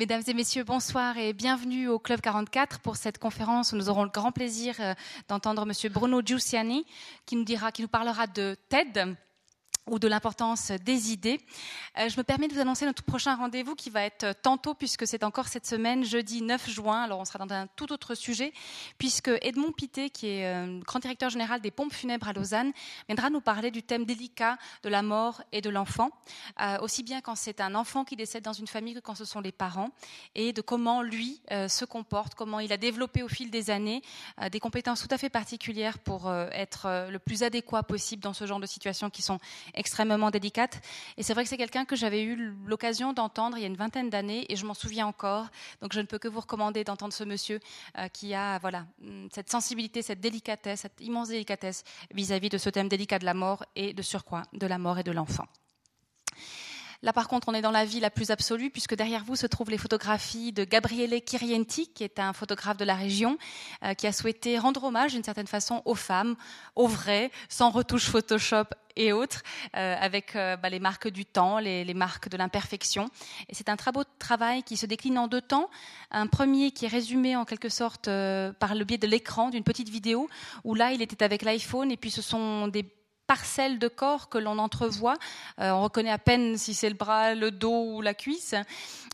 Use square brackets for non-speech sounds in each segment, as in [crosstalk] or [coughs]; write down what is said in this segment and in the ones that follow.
Mesdames et messieurs, bonsoir et bienvenue au Club 44 pour cette conférence où nous aurons le grand plaisir euh, d'entendre Monsieur Bruno Giussiani qui nous dira, qui nous parlera de TED, ou de l'importance des idées. Euh, je me permets de vous annoncer notre prochain rendez-vous qui va être tantôt, puisque c'est encore cette semaine, jeudi 9 juin. Alors on sera dans un tout autre sujet, puisque Edmond Pité, qui est euh, grand directeur général des pompes funèbres à Lausanne, viendra nous parler du thème délicat de la mort et de l'enfant, euh, aussi bien quand c'est un enfant qui décède dans une famille que quand ce sont les parents, et de comment lui se comporte, comment il a développé au fil des années des compétences tout à fait particulières pour être le plus adéquat possible dans ce genre de situations qui sont extrêmement délicate. Et c'est vrai que c'est quelqu'un que j'avais eu l'occasion d'entendre il y a une vingtaine d'années et je m'en souviens encore. Donc je ne peux que vous recommander d'entendre ce monsieur euh, qui a voilà mm, cette sensibilité, cette délicatesse, cette immense délicatesse vis-à-vis -vis de ce thème délicat de la mort et de surcroît de la mort et de l'enfant. Là, par contre, on est dans la vie la plus absolue, puisque derrière vous se trouvent les photographies de Gabriele Kirienti, qui est un photographe de la région, euh, qui a souhaité rendre hommage, d'une certaine façon, aux femmes, aux vraies, sans retouche Photoshop et autres, euh, avec euh, bah, les marques du temps, les, marques de l'imperfection. Et c'est un beau travail qui se décline en deux temps. Un premier qui est résumé en quelque sorte par le biais de l'écran, d'une petite vidéo, où là, il était avec l'iPhone, et puis ce sont des parcelles de corps que l'on entrevoit. Euh, on reconnaît à peine si c'est le bras, le dos ou la cuisse.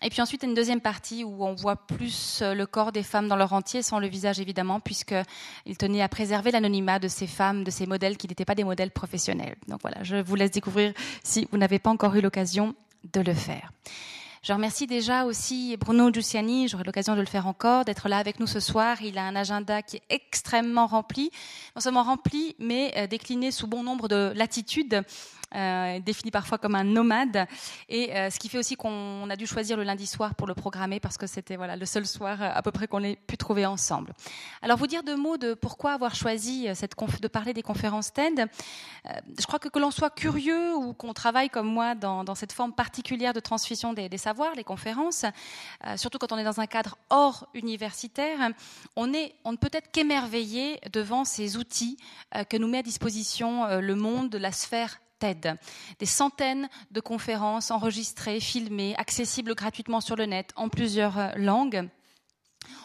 Et puis ensuite, une deuxième partie où on voit plus euh, le corps des femmes dans leur entier, sans le visage évidemment, puisqu'il tenait à préserver l'anonymat de ces femmes, de ces modèles qui n'étaient pas des modèles professionnels. Donc voilà, je vous laisse découvrir si vous n'avez pas encore eu l'occasion de le faire. Je remercie déjà aussi Bruno Giussiani, j'aurai l'occasion de le faire encore, d'être là avec nous ce soir. Il a un agenda qui est extrêmement rempli, non seulement rempli, mais euh, décliné sous bon nombre de latitudes. Euh, défini parfois comme un nomade, et euh, ce qui fait aussi qu'on a dû choisir le lundi soir pour le programmer parce que c'était voilà le seul soir à peu près qu'on ait pu trouver ensemble. Alors vous dire deux mots de pourquoi avoir choisi cette de parler des conférences TED. je crois que que l'on soit curieux ou qu'on travaille comme moi dans, dans, cette forme particulière de transmission des, des les conférences, euh, surtout quand on est dans un cadre hors universitaire, on, est, on ne peut être qu'émerveillé devant ces outils euh, que nous met à disposition euh, le monde de la sphère TED. Des centaines de conférences enregistrées, filmées, accessibles gratuitement sur le net en plusieurs langues.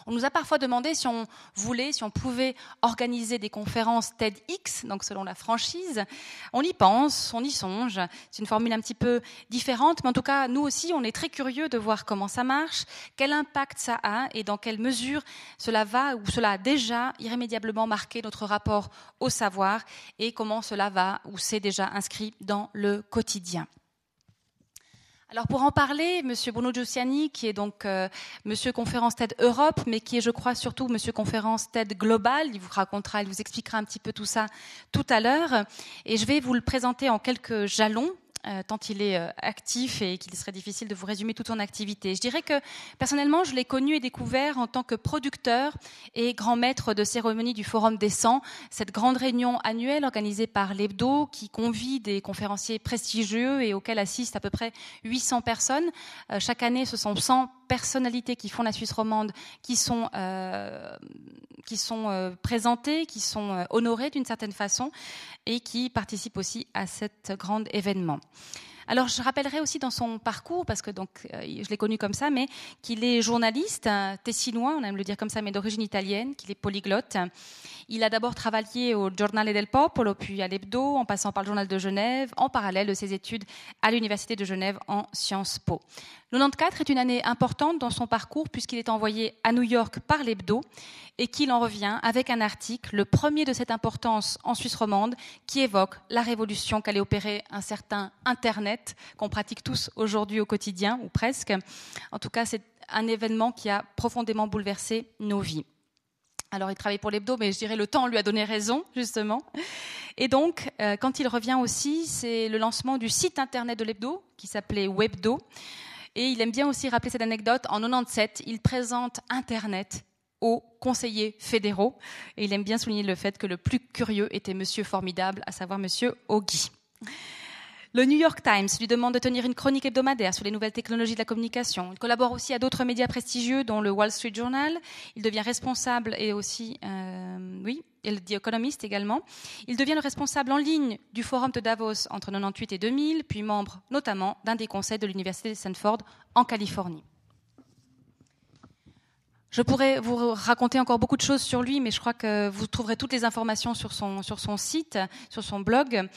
On nous a parfois demandé si on voulait, si on pouvait organiser des conférences TEDx, donc selon la franchise. On y pense, on y songe. C'est une formule un petit peu différente, mais en tout cas, nous aussi, on est très curieux de voir comment ça marche, quel impact ça a et dans quelle mesure cela va ou cela a déjà irrémédiablement marqué notre rapport au savoir et comment cela va ou c'est déjà inscrit dans le quotidien. Alors pour en parler, Monsieur Bruno Giussiani, qui est donc euh, Monsieur Conférence TED Europe, mais qui est, je crois, surtout Monsieur Conférence TED Global. Il vous racontera, il vous expliquera un petit peu tout ça tout à l'heure. Et je vais vous le présenter en quelques jalons euh, tant il est euh, actif et qu'il serait difficile de vous résumer toute son activité. Je dirais que personnellement, je l'ai connu et découvert en tant que producteur et grand maître de cérémonie du Forum des 100, cette grande réunion annuelle organisée par l'Hebdo qui convie des conférenciers prestigieux et auquel assistent à peu près 800 personnes. Euh, chaque année, ce sont 100 personnalités qui font la Suisse romande qui sont, qui sont présentées, qui sont honorées d'une certaine façon et qui participent aussi à cet grand événement. Alors, je rappellerai aussi dans son parcours, parce que donc je l'ai connu comme ça, mais qu'il est journaliste tessinois, on aime le dire comme ça, mais d'origine italienne, qu'il est polyglotte. Il a d'abord travaillé au Giornale del Popolo, puis à l'Hebdo, en passant par le Journal de Genève, en parallèle de ses études à l'Université de Genève en Sciences Po. 94 est une année importante dans son parcours puisqu'il est envoyé à New York par l'Hebdo et qu'il en revient avec un article, le premier de cette importance en Suisse romande, qui évoque la révolution qu'allait opérer un certain Internet qu'on pratique tous aujourd'hui au quotidien, ou presque. En tout cas, c'est un événement qui a profondément bouleversé nos vies. Alors, il travaille pour l'hebdo, mais je dirais le temps lui a donné raison, justement. Et donc, euh, quand il revient aussi, c'est le lancement du site internet de l'hebdo, qui s'appelait Webdo. Et il aime bien aussi rappeler cette anecdote. En 97, il présente Internet aux conseillers fédéraux. Et il aime bien souligner le fait que le plus curieux était Monsieur Formidable, à savoir Monsieur Ogui. Le New York Times lui demande de tenir une chronique hebdomadaire sur les nouvelles technologies de la communication. Il collabore aussi à d'autres médias prestigieux, dont le Wall Street Journal. Il devient responsable et aussi, euh, oui, et The Economist également. Il devient le responsable en ligne du Forum de Davos entre 98 et 2000, puis membre notamment d'un des conseils de l'Université de Stanford en Californie. Je pourrais vous raconter encore beaucoup de choses sur lui, mais je crois que vous trouverez toutes les informations sur son, site, sur son blog.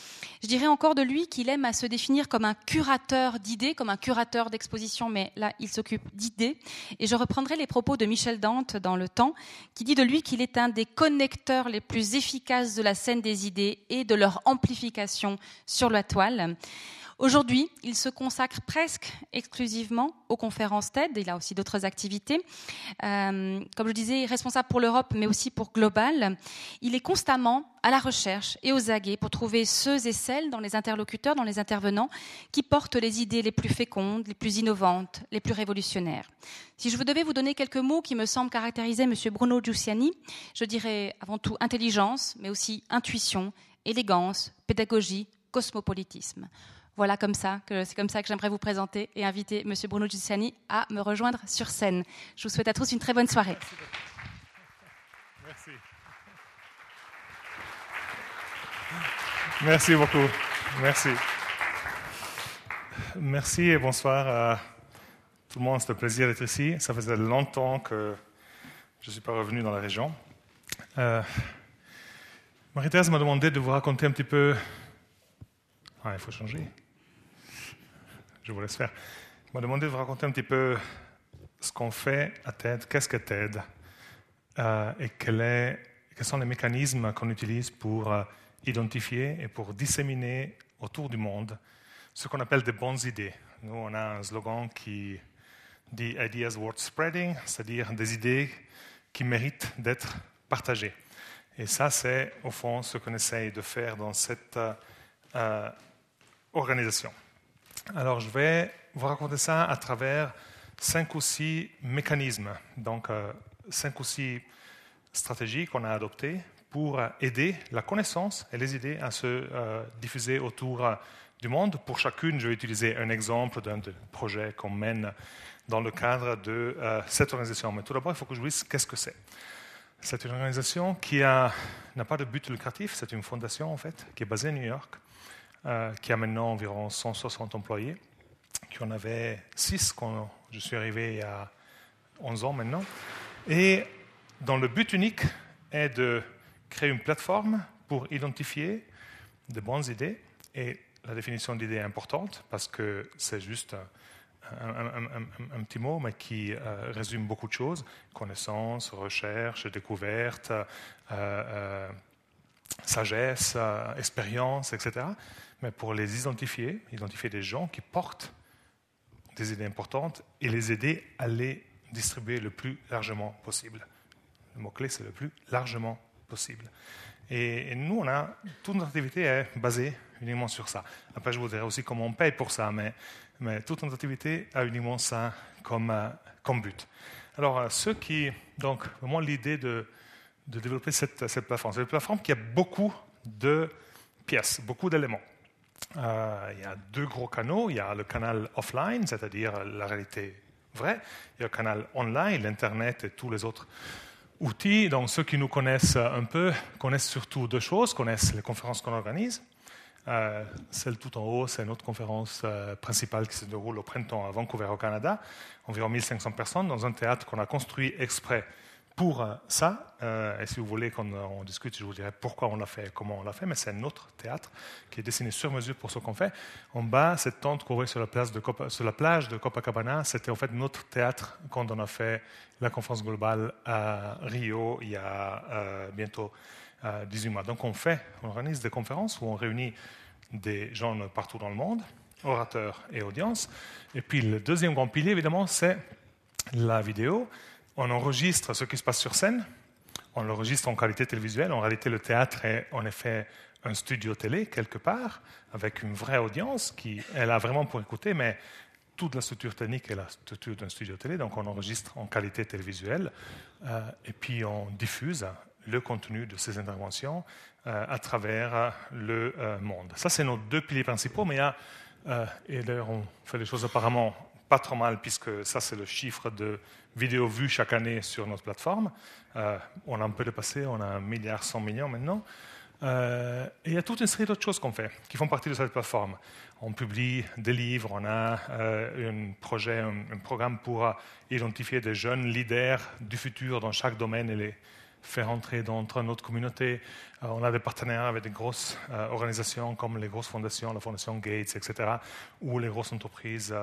Je dirais encore de lui qu'il aime à se définir comme un curateur d'idées, comme un curateur d'exposition, mais là, il s'occupe d'idées. Et je reprendrai les propos de Michel Dante dans Le Temps, qui dit de lui qu'il est un des connecteurs les plus efficaces de la scène des idées et de leur amplification sur la toile. Aujourd'hui, il se consacre presque exclusivement aux conférences TED. Il a aussi d'autres activités. Euh, comme je disais, responsable pour l'Europe, mais aussi pour Global. Il est constamment à la recherche et aux aguets pour trouver ceux et celles dans les interlocuteurs, dans les intervenants, qui portent les idées les plus fécondes, les plus innovantes, les plus révolutionnaires. Si je devais vous donner quelques mots qui me semblent caractériser M. Bruno Giussiani, je dirais avant tout intelligence, mais aussi intuition, élégance, pédagogie, cosmopolitisme. Voilà comme ça c'est comme ça que j'aimerais vous présenter et inviter M. Bruno Giussiani à me rejoindre sur scène. Je vous souhaite à tous une très bonne soirée. Merci. Merci beaucoup. Merci. Merci et bonsoir à tout le monde. C'est un plaisir d'être ici. Ça faisait longtemps que je ne suis pas revenu dans la région. Euh, Marie-Thérèse m'a demandé de vous raconter un petit peu. Ah, il faut changer je vous laisse faire. M'a demandé de vous raconter un petit peu ce qu'on fait à TED, qu'est-ce que TED, euh, et quels sont les mécanismes qu'on utilise pour euh, identifier et pour disséminer autour du monde ce qu'on appelle des bonnes idées. Nous, on a un slogan qui dit Ideas worth spreading, c'est-à-dire des idées qui méritent d'être partagées. Et ça, c'est au fond ce qu'on essaye de faire dans cette euh, organisation. Alors, je vais vous raconter ça à travers cinq ou six mécanismes, donc euh, cinq ou six stratégies qu'on a adoptées pour aider la connaissance et les idées à se euh, diffuser autour euh, du monde. Pour chacune, je vais utiliser un exemple d'un projet qu'on mène dans le cadre de cette organisation. Mais tout d'abord, il faut que je vous dise qu'est-ce que c'est. C'est une organisation qui n'a pas de but lucratif, c'est une fondation en fait, qui est basée à New York, euh, qui a maintenant environ 160 employés, qui en avait 6 quand je suis arrivé il y a 11 ans maintenant. Et dont le but unique est de créer une plateforme pour identifier de bonnes idées. Et la définition d'idée est importante parce que c'est juste un, petit mot, mais qui euh, résume beaucoup de choses connaissances, recherche, découverte, euh, sagesse, expérience, etc mais pour les identifier, identifier des gens qui portent des idées importantes et les aider à les distribuer le plus largement possible. Le mot-clé, c'est le plus largement possible. Et, nous, on a, toute notre activité est basée uniquement sur ça. Après, je vous dirai aussi comment on paye pour ça, mais, mais toute notre activité a uniquement ça comme, euh, comme but. Alors, euh, ceux qui, donc, vraiment l'idée de, de développer cette, cette plateforme, c'est une plateforme qui a beaucoup de pièces, beaucoup d'éléments. Euh, il y a deux gros canaux. Il y a le canal offline, c'est-à-dire la réalité vraie. Il y a le canal online, l'Internet et tous les autres outils. Donc ceux qui nous connaissent un peu connaissent surtout deux choses, connaissent les conférences qu'on organise. Euh, celle tout en haut, c'est notre conférence euh, principale qui se déroule au printemps à Vancouver au Canada. Environ 1500 personnes dans un théâtre qu'on a construit exprès pour euh, ça. Euh, et si vous voulez qu'on discute, je vous dirai pourquoi on l'a fait et comment on l'a fait. Mais c'est notre théâtre qui est dessiné sur mesure pour ce qu'on fait. En bas, cette tente qu'on sur la, place de plage de Copacabana, c'était en fait notre théâtre quand on a fait la conférence globale à Rio il y a euh, bientôt 18 mois. Donc on fait, on organise des conférences où on réunit des gens partout dans le monde, orateurs et audiences. Et puis le deuxième grand pilier, évidemment, c'est la vidéo on enregistre ce qui se passe sur scène, on l'enregistre en qualité télévisuelle. En réalité, le théâtre est en effet un studio télé quelque part, avec une vraie audience qui est là vraiment pour écouter, mais toute la structure technique est la structure d'un studio télé, donc on enregistre en qualité télévisuelle, euh, et puis on diffuse le contenu de ces interventions euh, à travers le euh, monde. Ça, c'est nos deux piliers principaux, mais il y a, et d'ailleurs on fait les choses apparemment pas trop mal, puisque ça, c'est le chiffre de vidéos vues chaque année sur notre plateforme. Euh, on a un peu dépassé, on a un milliard 100 millions maintenant. et il y a toute une série d'autres choses qu'on fait qui font partie de cette plateforme. On publie des livres, on a un projet, un, programme pour identifier des jeunes leaders du futur dans chaque domaine et les faire entrer dans notre communauté. on a des partenariats avec des grosses organisations comme les grosses fondations, la Fondation Gates, etc., ou les grosses entreprises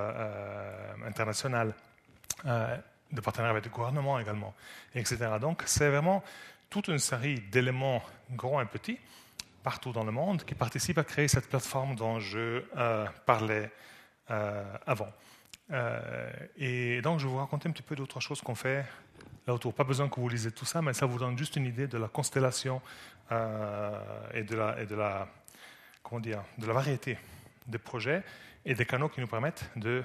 internationales de partenariats avec le gouvernement également, etc. Donc c'est vraiment toute une série d'éléments grands et petits partout dans le monde qui participent à créer cette plateforme dont je euh, parlais euh, avant. Euh, et donc je vais vous raconter un petit peu d'autres choses qu'on fait là autour. Pas besoin que vous lisez tout ça, mais ça vous donne juste une idée de la constellation et, de la, et de, la, comment dire, de la variété des projets et des canaux qui nous permettent de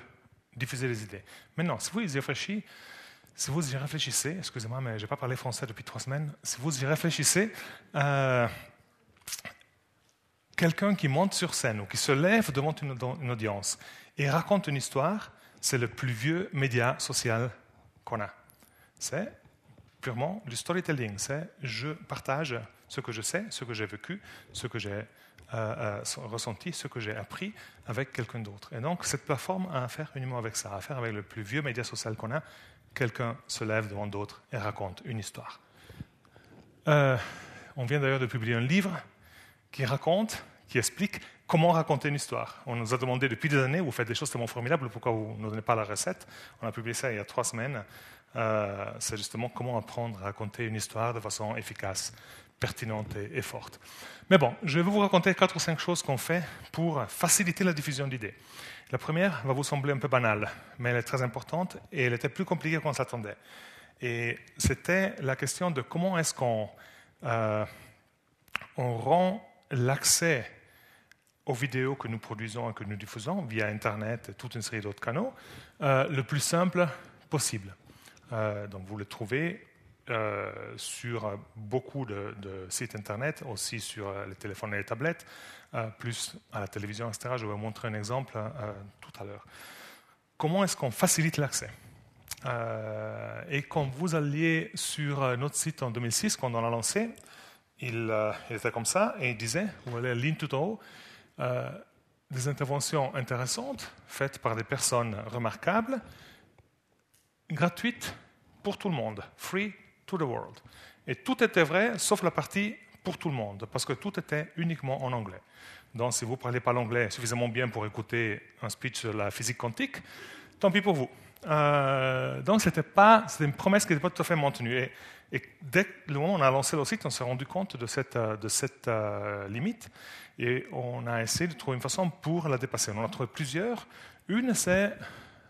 diffuser les idées. Maintenant, si vous y réfléchissez, si vous y réfléchissez, excusez-moi, mais je n'ai pas parlé français depuis trois semaines, si vous y réfléchissez, euh, quelqu'un qui monte sur scène ou qui se lève devant une, audience et raconte une histoire, c'est le plus vieux média social qu'on a. C'est purement du storytelling, c'est je partage ce que je sais, ce que j'ai vécu, ce que j'ai euh, euh, ressenti, ce que j'ai appris avec quelqu'un d'autre. Et donc cette plateforme a à faire uniquement avec ça, à faire avec le plus vieux média social qu'on a, quelqu'un se lève devant d'autres et raconte une histoire. Euh, on vient d'ailleurs de publier un livre qui raconte, qui explique comment raconter une histoire. On nous a demandé depuis des années, vous faites des choses tellement formidables, pourquoi vous ne donnez pas la recette? On a publié ça il y a trois semaines. Euh, c'est justement comment apprendre à raconter une histoire de façon efficace, pertinente et, forte. Mais bon, je vais vous raconter quatre ou cinq choses qu'on fait pour faciliter la diffusion d'idées. La première va vous sembler un peu banale, mais elle est très importante et elle était plus compliquée qu'on s'attendait. Et c'était la question de comment est-ce qu'on euh, rend l'accès aux vidéos que nous produisons et que nous diffusons via Internet et toute une série d'autres canaux euh, le plus simple possible. Euh, donc vous le trouvez sur beaucoup de, sites Internet, aussi sur les téléphones et les tablettes. Euh, plus à la télévision, etc. Je vais vous montrer un exemple euh, tout à l'heure. Comment est-ce qu'on facilite l'accès? Euh, Et quand vous alliez sur notre site en 2006, quand on l'a lancé, il, était comme ça et il disait, vous voyez la ligne tout en haut, des interventions intéressantes faites par des personnes remarquables, gratuites pour tout le monde, free to the world. Et tout était vrai, sauf la partie pour tout le monde, parce que tout était uniquement en anglais. Donc, si vous ne parlez pas l'anglais suffisamment bien pour écouter un speech sur la physique quantique, tant pis pour vous. Euh, donc, c'était pas, c'était une promesse qui n'était pas tout à fait maintenue. Et, dès le moment où on a lancé le site, on s'est rendu compte de cette, de cette euh, limite et on a essayé de trouver une façon pour la dépasser. On en a trouvé plusieurs. Une, c'est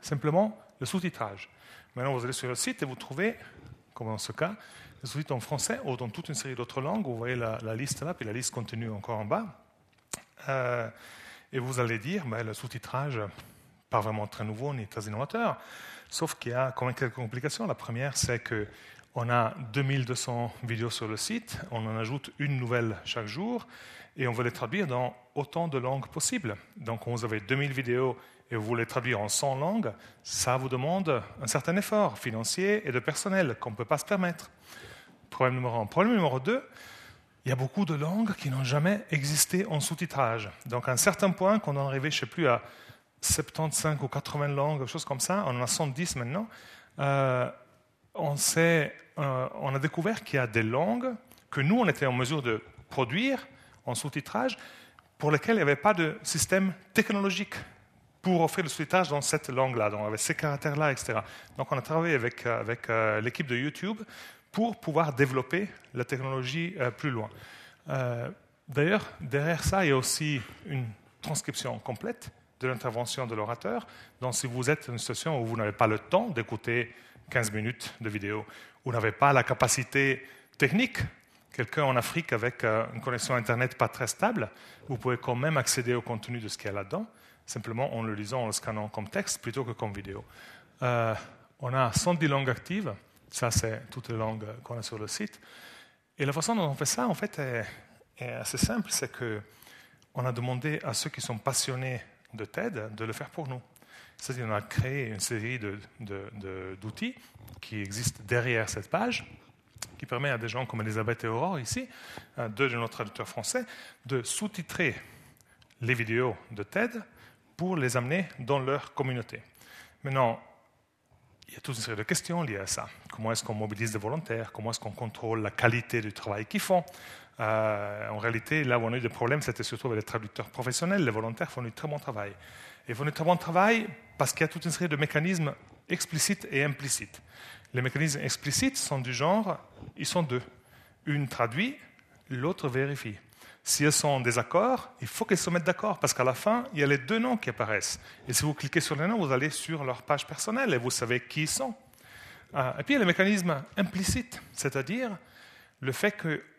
simplement le sous-titrage. Maintenant, vous allez sur le site et vous trouvez, comme dans ce cas, le sous-titre en français ou dans toute une série d'autres langues. Vous voyez la, liste là, puis la liste continue encore en bas. Euh, et vous allez dire, ben, le sous-titrage, pas vraiment très nouveau ni très innovateur, sauf qu'il y a quand même quelques complications. La première, c'est que on a 2200 vidéos sur le site, on en ajoute une nouvelle chaque jour, et on veut les traduire dans autant de langues possibles. Donc, quand vous avez 2000 vidéos et vous voulez traduire en 100 langues, ça vous demande un certain effort financier et de personnel qu'on ne peut pas se permettre. Problème numéro un. Problème numéro deux, il y a beaucoup de langues qui n'ont jamais existé en sous-titrage. Donc à un certain point, quand on est arrivé, je ne sais plus, à 75 ou 80 langues, choses comme ça, on en a 110 maintenant, euh, on, euh, on a découvert qu'il y a des langues que nous, on était en mesure de produire en sous-titrage, pour lesquelles il n'y avait pas de système technologique pour offrir le sous-titrage dans cette langue-là, donc avec ces caractères-là, etc. Donc on a travaillé avec, euh, avec l'équipe de YouTube pour pouvoir développer la technologie plus loin. D'ailleurs, derrière ça, il y a aussi une transcription complète de l'intervention de l'orateur. Donc, si vous êtes dans une situation où vous n'avez pas le temps d'écouter 15 minutes de vidéo, vous n'avez pas la capacité technique, quelqu'un en Afrique avec euh, une connexion Internet pas très stable, vous pouvez quand même accéder au contenu de ce qu'il y a là-dedans, simplement en le lisant, en le scannant comme texte plutôt que comme vidéo. on a 110 langues actives, ça, c'est toutes les langues qu'on a sur le site. Et la façon dont on fait ça, en fait, est, assez simple. C'est qu'on a demandé à ceux qui sont passionnés de TED de le faire pour nous. C'est-à-dire qu'on a créé une série d'outils qui existent derrière cette page qui permet à des gens comme Elisabeth et Aurore ici, euh, deux de nos traducteurs français, de sous-titrer les vidéos de TED pour les amener dans leur communauté. Maintenant, il y a toute une série de questions liées à ça. Comment est-ce qu'on mobilise des volontaires? Comment est-ce qu'on contrôle la qualité du travail qu'ils font? Euh, En réalité, là où on a eu des problèmes, c'était surtout avec les traducteurs professionnels. Les volontaires font du très bon travail. Ils font du très bon travail parce qu'il y a toute une série de mécanismes explicites et implicites. Les mécanismes explicites sont du genre, ils sont deux. Une traduit, l'autre vérifie. Si elles sont en désaccord, il faut qu'elles se mettent d'accord, parce qu'à la fin, il y a les deux noms qui apparaissent. Et si vous cliquez sur les noms, vous allez sur leur page personnelle et vous savez qui ils sont. Ah, et puis il y a le mécanisme implicite, c'est-à-dire le fait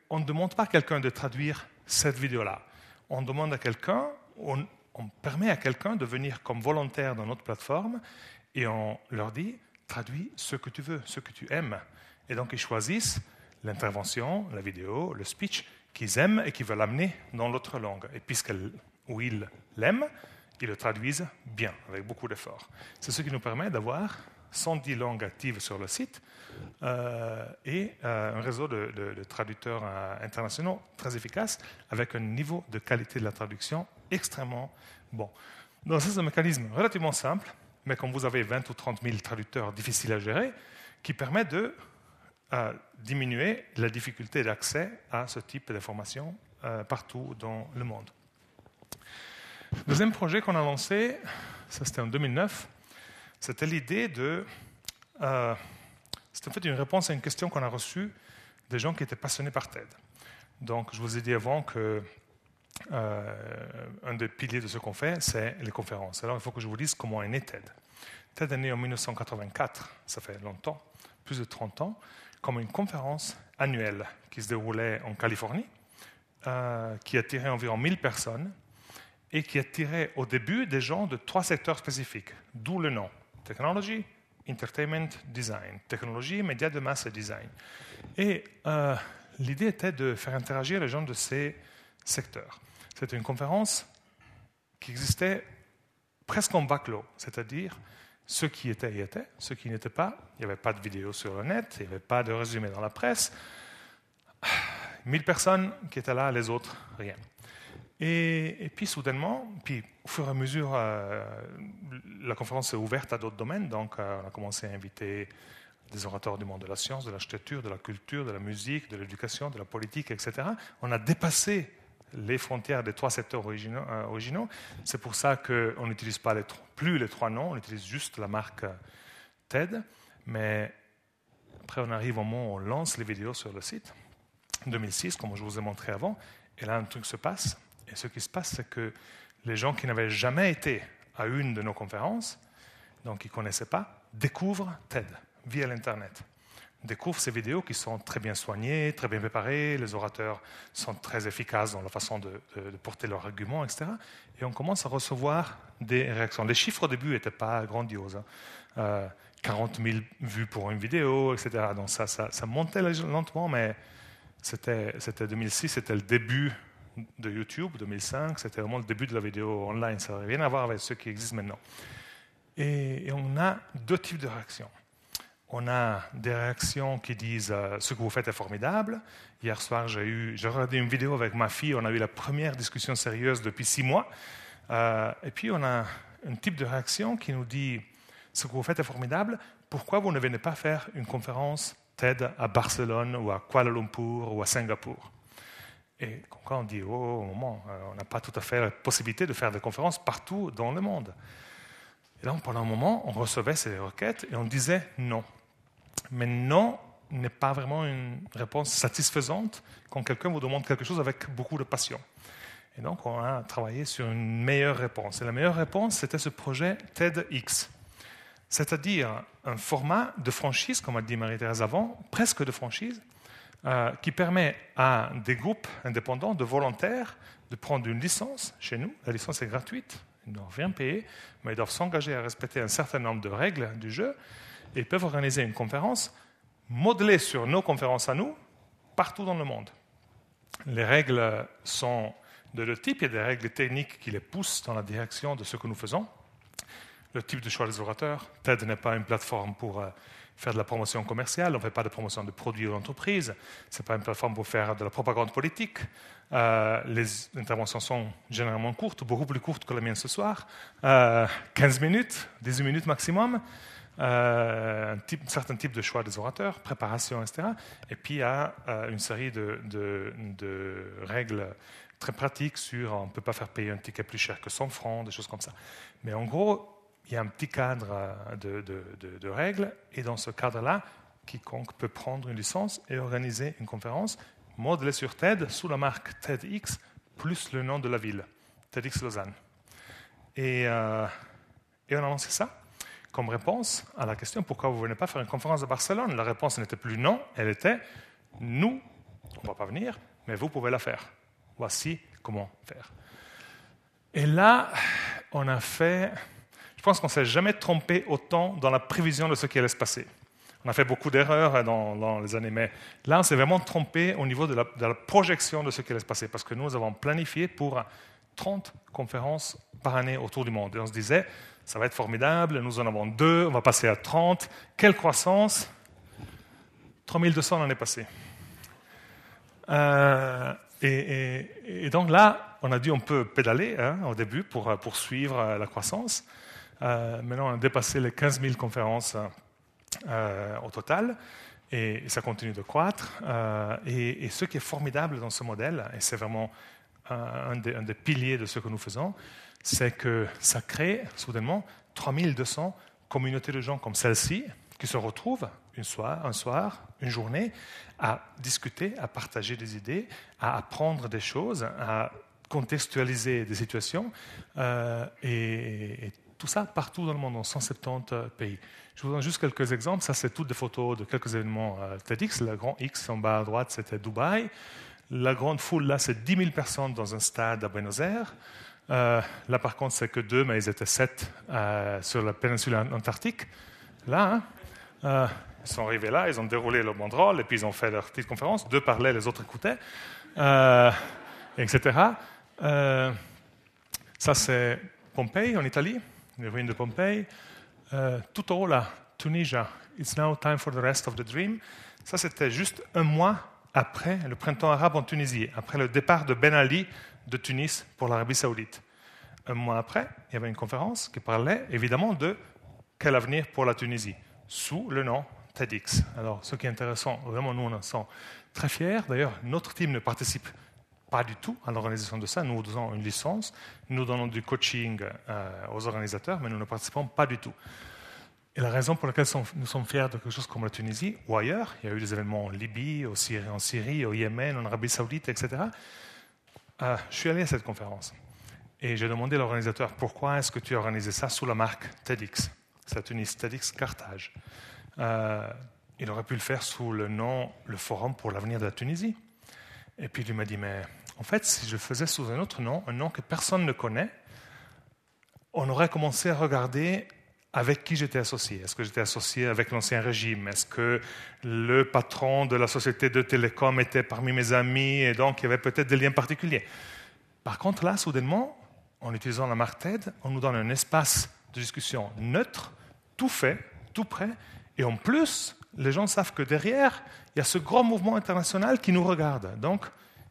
qu'on ne demande pas à quelqu'un de traduire cette vidéo-là. On demande à quelqu'un, on, on permet à quelqu'un de venir comme volontaire dans notre plateforme et on leur dit traduis ce que tu veux, ce que tu aimes. Et donc ils choisissent l'intervention, la vidéo, le speech qu'ils aiment et qu'ils veulent amener dans l'autre langue. Et puisqu'ils ou l'aiment, ils le traduisent bien, avec beaucoup d'efforts. C'est ce qui nous permet d'avoir 110 langues actives sur le site euh, et euh, un réseau de, traducteurs euh, internationaux très efficace avec un niveau de qualité de la traduction extrêmement bon. Donc c'est un mécanisme relativement simple, mais comme vous avez 20 ou 30 000 traducteurs difficiles à gérer, qui permet de diminuer la difficulté d'accès à ce type d'informations partout dans le monde. Deuxième projet qu'on a lancé, ça c'était en 2009, c'était l'idée de... Euh, c'était en fait une réponse à une question qu'on a reçue des gens qui étaient passionnés par TED. Donc, je vous ai dit avant que euh, un des piliers de ce qu'on fait, c'est les conférences. Alors, il faut que je vous dise comment est né TED. TED est né en 1984, ça fait longtemps, plus de 30 ans, comme une conférence annuelle qui se déroulait en Californie, euh, qui attirait environ 1000 personnes et qui attirait au début des gens de trois secteurs spécifiques, d'où le nom. Technology, Entertainment, Design. Technologie, médias de masse et design. Et euh, l'idée était de faire interagir les gens de ces secteurs. C'était une conférence qui existait presque en backlog, c'est-à-dire ceux qui étaient y étaient, ceux qui n'étaient pas, il n'y avait pas de vidéo sur le net, il n'y avait pas de résumé dans la presse. 1000 personnes qui étaient là, les autres, rien. Et, puis soudainement, puis au fur et à mesure, euh, la conférence s'est ouverte à d'autres domaines. Donc, euh, on a commencé à inviter des orateurs du monde de la science, de l'architecture, de la culture, de la musique, de l'éducation, de la politique, etc. On a dépassé les frontières des trois secteurs originaux. Euh. C'est pour ça qu'on n'utilise plus les trois noms, on utilise juste la marque TED. Mais après, on arrive au moment où on lance les vidéos sur le site. En 2006, comme je vous ai montré avant. Et là, un truc se passe et ce qui se passe, c'est que les gens qui n'avaient jamais été à une de nos conférences, donc qui ne connaissaient pas, découvrent TED via l'Internet. Découvrent ces vidéos qui sont très bien soignées, très bien préparées, les orateurs sont très efficaces dans la façon de, porter leurs arguments, etc. Et on commence à recevoir des réactions. Les chiffres au début n'étaient pas grandioses. 40 hein. 000 euh, vues pour une vidéo, etc. Donc ça, ça, ça montait lentement, mais c'était 2006, c'était le début de YouTube, 2005, c'était vraiment le début de la vidéo online. Ça n'a rien à voir avec ce qui existe maintenant. Et, on a deux types de réactions. On a des réactions qui disent euh, ce que vous faites est formidable. Hier soir, j'ai regardé une vidéo avec ma fille. On a eu la première discussion sérieuse depuis six mois. Euh, et puis on a un type de réaction qui nous dit ce que vous faites est formidable. Pourquoi vous ne venez pas faire une conférence TED à Barcelone ou à Kuala Lumpur ou à Singapour? Et quand on dit, oh, moment, euh, on n'a pas tout à fait la possibilité de faire des conférences partout dans le monde. Et donc, pendant un moment, on recevait ces requêtes et on disait non. Mais non n'est pas vraiment une réponse satisfaisante quand quelqu'un vous demande quelque chose avec beaucoup de passion. Et donc, on a travaillé sur une meilleure réponse. Et la meilleure réponse, c'était ce projet TEDx. C'est-à-dire un format de franchise, comme a dit Marie-Thérèse avant, presque de franchise, euh, qui permet à des groupes indépendants, de volontaires, de prendre une licence chez nous. La licence est gratuite, ils ne doivent rien payer, mais ils doivent s'engager à respecter un certain nombre de règles du jeu et ils peuvent organiser une conférence modelée sur nos conférences à nous, partout dans le monde. Les règles sont de deux types. Il y a des règles techniques qui les poussent dans la direction de ce que nous faisons. Le type de choix des orateurs. TED n'est pas une plateforme pour euh, faire de la promotion commerciale, on ne fait pas de promotion de produits ou d'entreprises, ce n'est pas une plateforme pour faire de la propagande politique. Euh, les interventions sont généralement courtes, beaucoup plus courtes que la mienne ce soir, 15 euh, minutes, 18 minutes maximum. Euh, un, certain type de choix des orateurs, préparation, etc. Et puis il y a une série de, de, règles très pratiques sur on ne peut pas faire payer un ticket plus cher que 100 francs, des choses comme ça. Mais en gros, il y a un petit cadre de, de règles, et dans ce cadre-là, quiconque peut prendre une licence et organiser une conférence modelé sur TED sous la marque TEDx plus le nom de la ville, TEDx Lausanne. Et, euh, et on a lancé ça? Comme réponse à la question pourquoi vous ne venez pas faire une conférence à Barcelone? La réponse n'était plus non, elle était nous, on ne va pas venir, mais vous pouvez la faire. Voici comment faire. Et là, on a fait, pense qu'on ne s'est jamais trompé autant dans la prévision de ce qui allait se passer. On a fait beaucoup d'erreurs dans, les années, mais là, on s'est vraiment trompé au niveau de la, projection de ce qui allait se passer, parce que nous avons planifié pour 30 conférences par année autour du monde. Et on se disait, ça va être formidable, nous en avons deux, on va passer à 30. Quelle croissance? 3200 l'année passée. Euh, et, donc là, on a dit on peut pédaler hein, au début pour poursuivre la croissance. Euh, maintenant, on a dépassé les 15 000 conférences euh, au total. Et, ça continue de croître. Euh, et, ce qui est formidable dans ce modèle, et c'est vraiment un, des, piliers de ce que nous faisons, c'est que ça crée soudainement 3200 communautés de gens comme celle-ci qui se retrouvent une soir, un soir, une journée, à discuter, à partager des idées, à apprendre des choses, à contextualiser des situations, euh, et, tout ça partout dans le monde, dans 170 pays. Je vous donne juste quelques exemples. Ça, c'est toutes des photos de quelques événements euh, TEDx. Le grand X en bas à droite, c'était Dubaï. La grande foule, là, c'est 10 000 personnes dans un stade à Buenos Aires. Euh, là, par contre, c'est que deux, mais ils étaient sept euh, sur la péninsule antarctique. Là, hein, ils sont arrivés là, ils ont déroulé leur banderole et puis ils ont fait leur petite conférence. Deux parlaient, les autres écoutaient, etc. ça, c'est Pompéi, en Italie, les ruines de Pompéi. Euh, tout au haut là, Tunisia, It's now time for the rest of the dream. Ça, c'était juste un mois après le printemps arabe en Tunisie, après le départ de Ben Ali de Tunis pour l'Arabie saoudite. Un mois après, il y avait une conférence qui parlait évidemment de quel avenir pour la Tunisie, sous le nom TEDx. Alors, ce qui est intéressant, vraiment, nous, en sommes très fiers. D'ailleurs, notre team ne participe pas du tout à l'organisation de ça. Nous donnons une licence, nous donnons du coaching euh, aux organisateurs, mais nous ne participons pas du tout. Et la raison pour laquelle nous sommes fiers de quelque chose comme la Tunisie ou ailleurs, il y a eu des événements en Libye, en Syrie, en Syrie au Yémen, en Arabie Saoudite, etc. Euh, je suis allé à cette conférence et j'ai demandé à l'organisateur pourquoi est-ce que tu as organisé ça sous la marque TEDx, c'est Tunis TEDx Carthage. Euh, il aurait pu le faire sous le nom le Forum pour l'avenir de la Tunisie. Et puis il m'a dit, mais en fait, si je faisais sous un autre nom, un nom que personne ne connaît, on aurait commencé à regarder avec qui j'étais associé. Est-ce que j'étais associé avec l'ancien régime? Est-ce que le patron de la société de télécom était parmi mes amis et donc il y avait peut-être des liens particuliers? Par contre, là, soudainement, en utilisant la marque TED, on nous donne un espace de discussion neutre, tout fait, tout prêt, et en plus, les gens savent que derrière, il y a ce grand mouvement international qui nous regarde. Donc,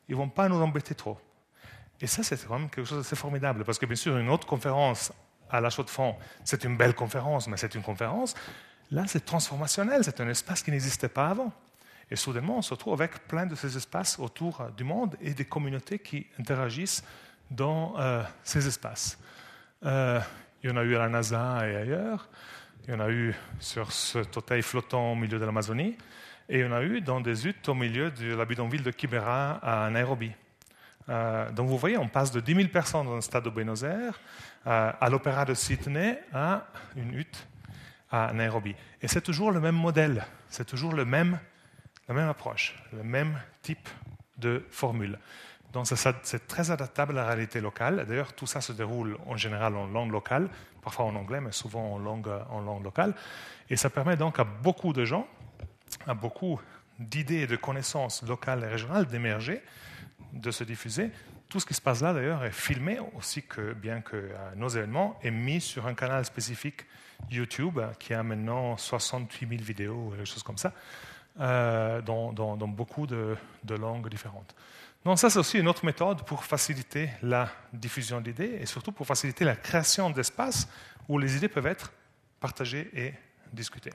ils ne vont pas nous embêter trop. Et ça, c'est quand même quelque chose d'assez formidable, parce que bien sûr, une autre conférence à la chaux de fond, c'est une belle conférence, mais c'est une conférence. Là, c'est transformationnel, c'est un espace qui n'existait pas avant. Et soudainement, on se retrouve avec plein de ces espaces autour du monde et des communautés qui interagissent dans euh, ces espaces. Euh, il y en a eu à la NASA et ailleurs. Il y en a eu sur ce hôtel flottant au milieu de l'Amazonie. Et il y en a eu dans des huttes au milieu de la bidonville de Kibera à Nairobi. Euh, donc vous voyez, on passe de 10 000 personnes dans un stade de Buenos Aires euh, à l'opéra de Sydney à une hutte à Nairobi. Et c'est toujours le même modèle, c'est toujours le même, la même approche, le même type de formule. Donc c'est très adaptable à la réalité locale. D'ailleurs, tout ça se déroule en général en langue locale, parfois en anglais, mais souvent en langue, en langue locale. Et ça permet donc à beaucoup de gens, à beaucoup d'idées et de connaissances locales et régionales d'émerger, de se diffuser Tout ce qui se passe là, d'ailleurs, est filmé aussi que, bien que nos événements, est mis sur un canal spécifique YouTube qui a maintenant 68 000 vidéos, quelque chose comme ça, dans, dans, beaucoup de langues différentes. Donc ça, c'est aussi une autre méthode pour faciliter la diffusion d'idées et surtout pour faciliter la création d'espaces où les idées peuvent être partagées et discutées.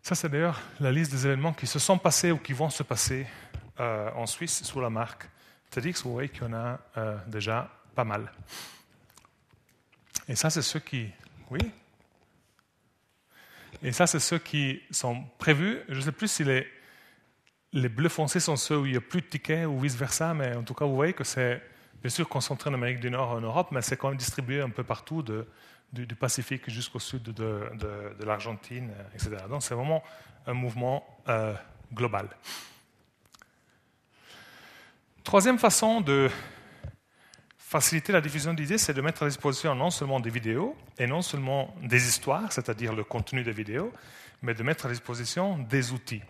Ça, c'est d'ailleurs la liste des événements qui se sont passés ou qui vont se passer euh, en Suisse sous la marque TEDx. Vous voyez qu'il y en a euh, déjà pas mal. Et ça, c'est ceux qui... Oui Et ça, c'est ceux qui sont prévus. Je ne sais plus si les les bleus foncés sont ceux où il n'y a plus de tickets ou vice-versa, mais en tout cas, vous voyez que c'est bien sûr concentré en Amérique du Nord en Europe, mais c'est quand même distribué un peu partout, du, Pacifique jusqu'au sud de, l'Argentine, etc. Donc c'est vraiment un mouvement euh, global. Troisième façon de faciliter la diffusion d'idées, c'est de mettre à disposition non seulement des vidéos et non seulement des histoires, c'est-à-dire le contenu des vidéos, mais de mettre à disposition des outils.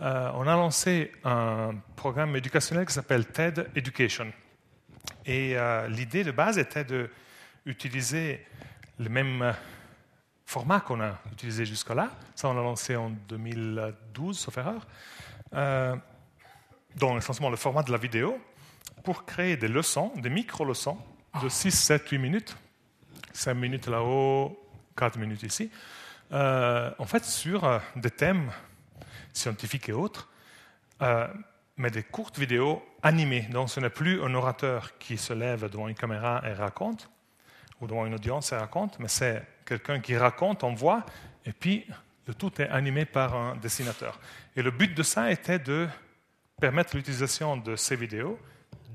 Euh, on a lancé un programme éducationnel qui s'appelle TED Education. Et euh, l'idée de base était d'utiliser le même format qu'on a utilisé jusqu'à-là. Ça, on l'a lancé en 2012, sauf erreur. Euh, donc, essentiellement le format de la vidéo, pour créer des leçons, des micro-leçons de 6, 7, 8 minutes. 5 minutes là-haut, 4 minutes ici. en fait, sur des thèmes scientifiques et autres, euh, mais des courtes vidéos animées. Donc ce n'est plus un orateur qui se lève devant une caméra et raconte, ou devant une audience et raconte, mais c'est quelqu'un qui raconte en voix, et puis le tout est animé par un dessinateur. Et le but de ça était de permettre l'utilisation de ces vidéos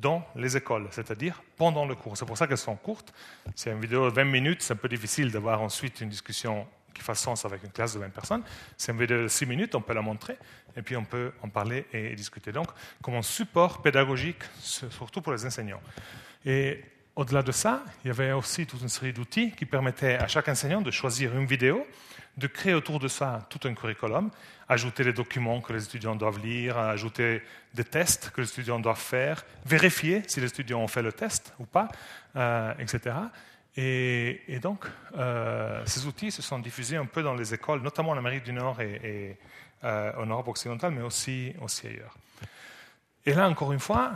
dans les écoles, c'est-à-dire pendant le cours. C'est pour ça qu'elles sont courtes. C'est une vidéo de 20 minutes, c'est un peu difficile d'avoir ensuite une discussion qui fasse sens avec une classe de 20 personnes. C'est une vidéo de 6 minutes, on peut la montrer, et puis on peut en parler et discuter. Donc, comme un support pédagogique, surtout pour les enseignants. Et au-delà de ça, il y avait aussi toute une série d'outils qui permettaient à chaque enseignant de choisir une vidéo, de créer autour de ça tout un curriculum, ajouter les documents que les étudiants doivent lire, ajouter des tests que les étudiants doivent faire, vérifier si les étudiants ont fait le test ou pas, euh, etc. Et, donc, euh, ces outils se sont diffusés un peu dans les écoles, notamment en Amérique du Nord et, en Europe occidentale, mais aussi ailleurs. Et là, encore une fois,